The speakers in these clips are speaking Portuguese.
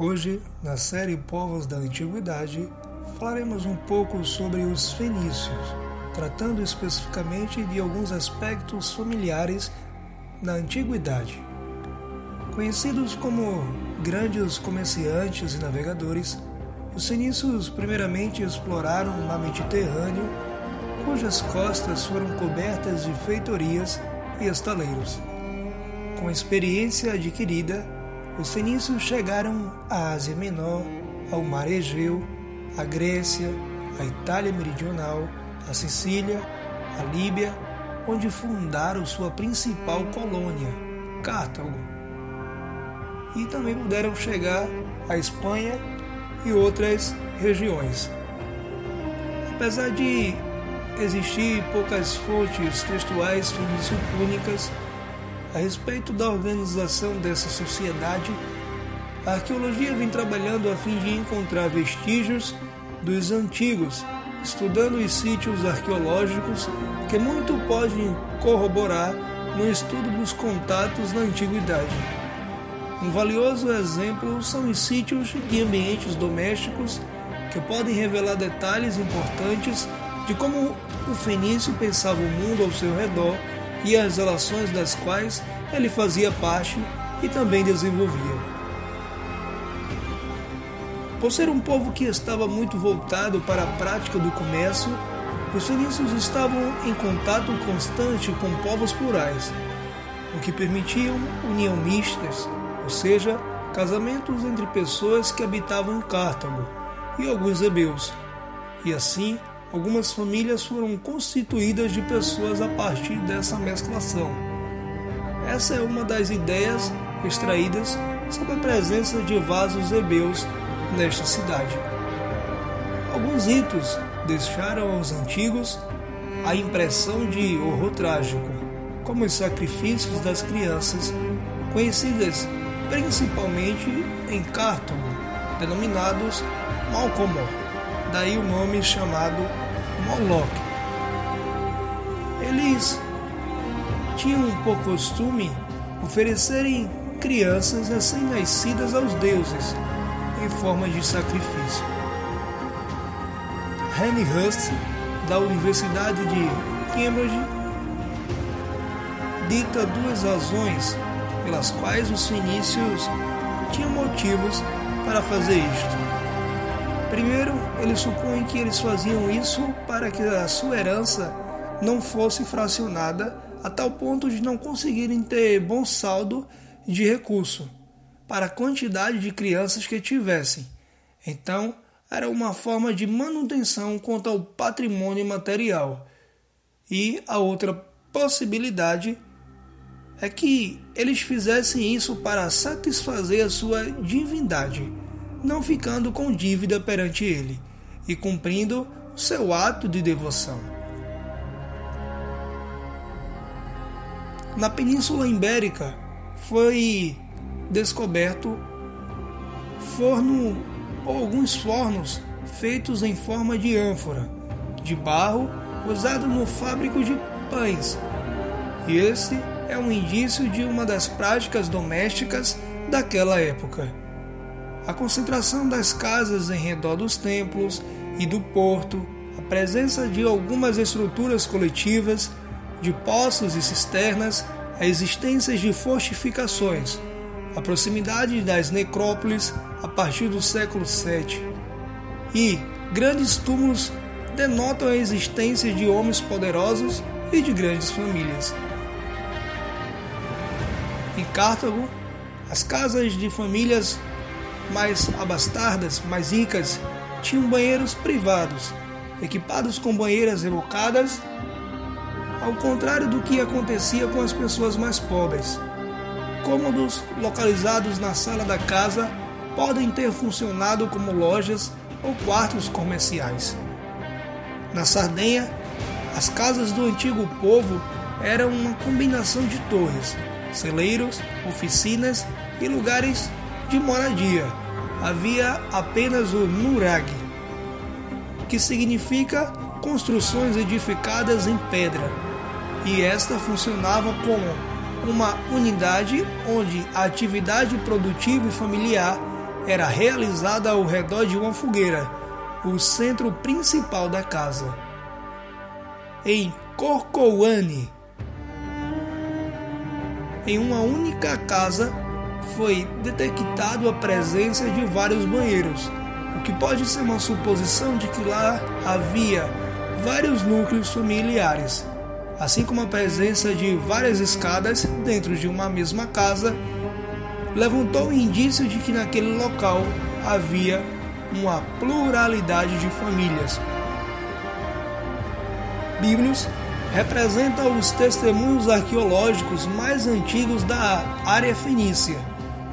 Hoje, na série Povos da Antiguidade, falaremos um pouco sobre os fenícios, tratando especificamente de alguns aspectos familiares na antiguidade. Conhecidos como grandes comerciantes e navegadores, os fenícios primeiramente exploraram o mar Mediterrâneo, cujas costas foram cobertas de feitorias e estaleiros. Com experiência adquirida, os fenícios chegaram à Ásia Menor, ao Mar Egeu, à Grécia, à Itália Meridional, à Sicília, à Líbia, onde fundaram sua principal colônia, Cartago. E também puderam chegar à Espanha e outras regiões. Apesar de existir poucas fontes textuais fenício-púnicas a respeito da organização dessa sociedade, a arqueologia vem trabalhando a fim de encontrar vestígios dos antigos, estudando os sítios arqueológicos que muito podem corroborar no estudo dos contatos na antiguidade. Um valioso exemplo são os sítios de ambientes domésticos que podem revelar detalhes importantes de como o fenício pensava o mundo ao seu redor e as relações das quais ele fazia parte e também desenvolvia. Por ser um povo que estava muito voltado para a prática do comércio, os fenícios estavam em contato constante com povos plurais, o que permitiam união mistas, ou seja, casamentos entre pessoas que habitavam em Cartago e alguns hebeus. E assim, algumas famílias foram constituídas de pessoas a partir dessa mesclação. Essa é uma das ideias extraídas sobre a presença de vasos hebeus nesta cidade. Alguns ritos deixaram aos antigos a impressão de horror trágico, como os sacrifícios das crianças, conhecidas principalmente em Cartago, denominados Malcomó, daí o nome chamado Moloch. Eles tinham por costume oferecerem crianças recém-nascidas aos deuses em forma de sacrifício. Henry Hust, da Universidade de Cambridge, dita duas razões pelas quais os fenícios tinham motivos para fazer isto. Primeiro, ele supõe que eles faziam isso para que a sua herança não fosse fracionada a tal ponto de não conseguirem ter bom saldo de recurso para a quantidade de crianças que tivessem. Então, era uma forma de manutenção quanto ao patrimônio material. E a outra possibilidade é que eles fizessem isso para satisfazer a sua divindade, não ficando com dívida perante ele e cumprindo o seu ato de devoção. Na Península Ibérica foi descoberto forno ou alguns fornos feitos em forma de ânfora de barro usado no fábrico de pães. E esse é um indício de uma das práticas domésticas daquela época. A concentração das casas em redor dos templos e do porto, a presença de algumas estruturas coletivas, de poços e cisternas, a existência de fortificações, a proximidade das necrópolis a partir do século VII e grandes túmulos denotam a existência de homens poderosos e de grandes famílias. Em Cartago, as casas de famílias mais abastardas, mais ricas, tinham banheiros privados, equipados com banheiras revocadas, ao contrário do que acontecia com as pessoas mais pobres. Cômodos localizados na sala da casa podem ter funcionado como lojas ou quartos comerciais. Na Sardenha, as casas do antigo povo eram uma combinação de torres, celeiros, oficinas e lugares de moradia. Havia apenas o nurag, que significa construções edificadas em pedra, e esta funcionava como uma unidade onde a atividade produtiva e familiar era realizada ao redor de uma fogueira, o centro principal da casa. Em Corcoane, em uma única casa, foi detectado a presença de vários banheiros, o que pode ser uma suposição de que lá havia vários núcleos familiares, assim como a presença de várias escadas dentro de uma mesma casa, levantou o indício de que naquele local havia uma pluralidade de famílias. Bíblios representa os testemunhos arqueológicos mais antigos da área fenícia.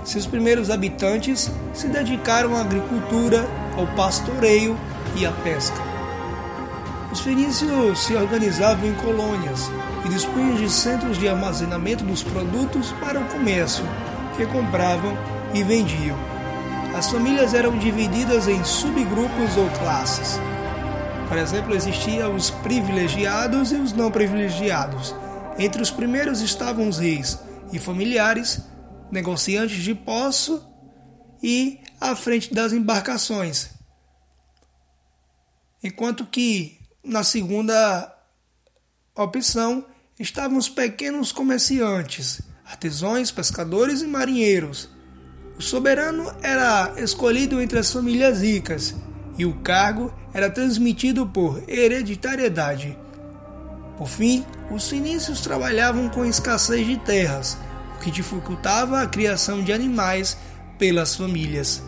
Seus primeiros habitantes se dedicaram à agricultura, ao pastoreio e à pesca. Os fenícios se organizavam em colônias e dispunham de centros de armazenamento dos produtos para o comércio, que compravam e vendiam. As famílias eram divididas em subgrupos ou classes. Por exemplo, existiam os privilegiados e os não privilegiados. Entre os primeiros estavam os reis e familiares, negociantes de poço e à frente das embarcações. Enquanto que na segunda opção estavam os pequenos comerciantes, artesãos, pescadores e marinheiros. O soberano era escolhido entre as famílias ricas e o cargo era transmitido por hereditariedade. Por fim, os fenícios trabalhavam com escassez de terras, que dificultava a criação de animais pelas famílias.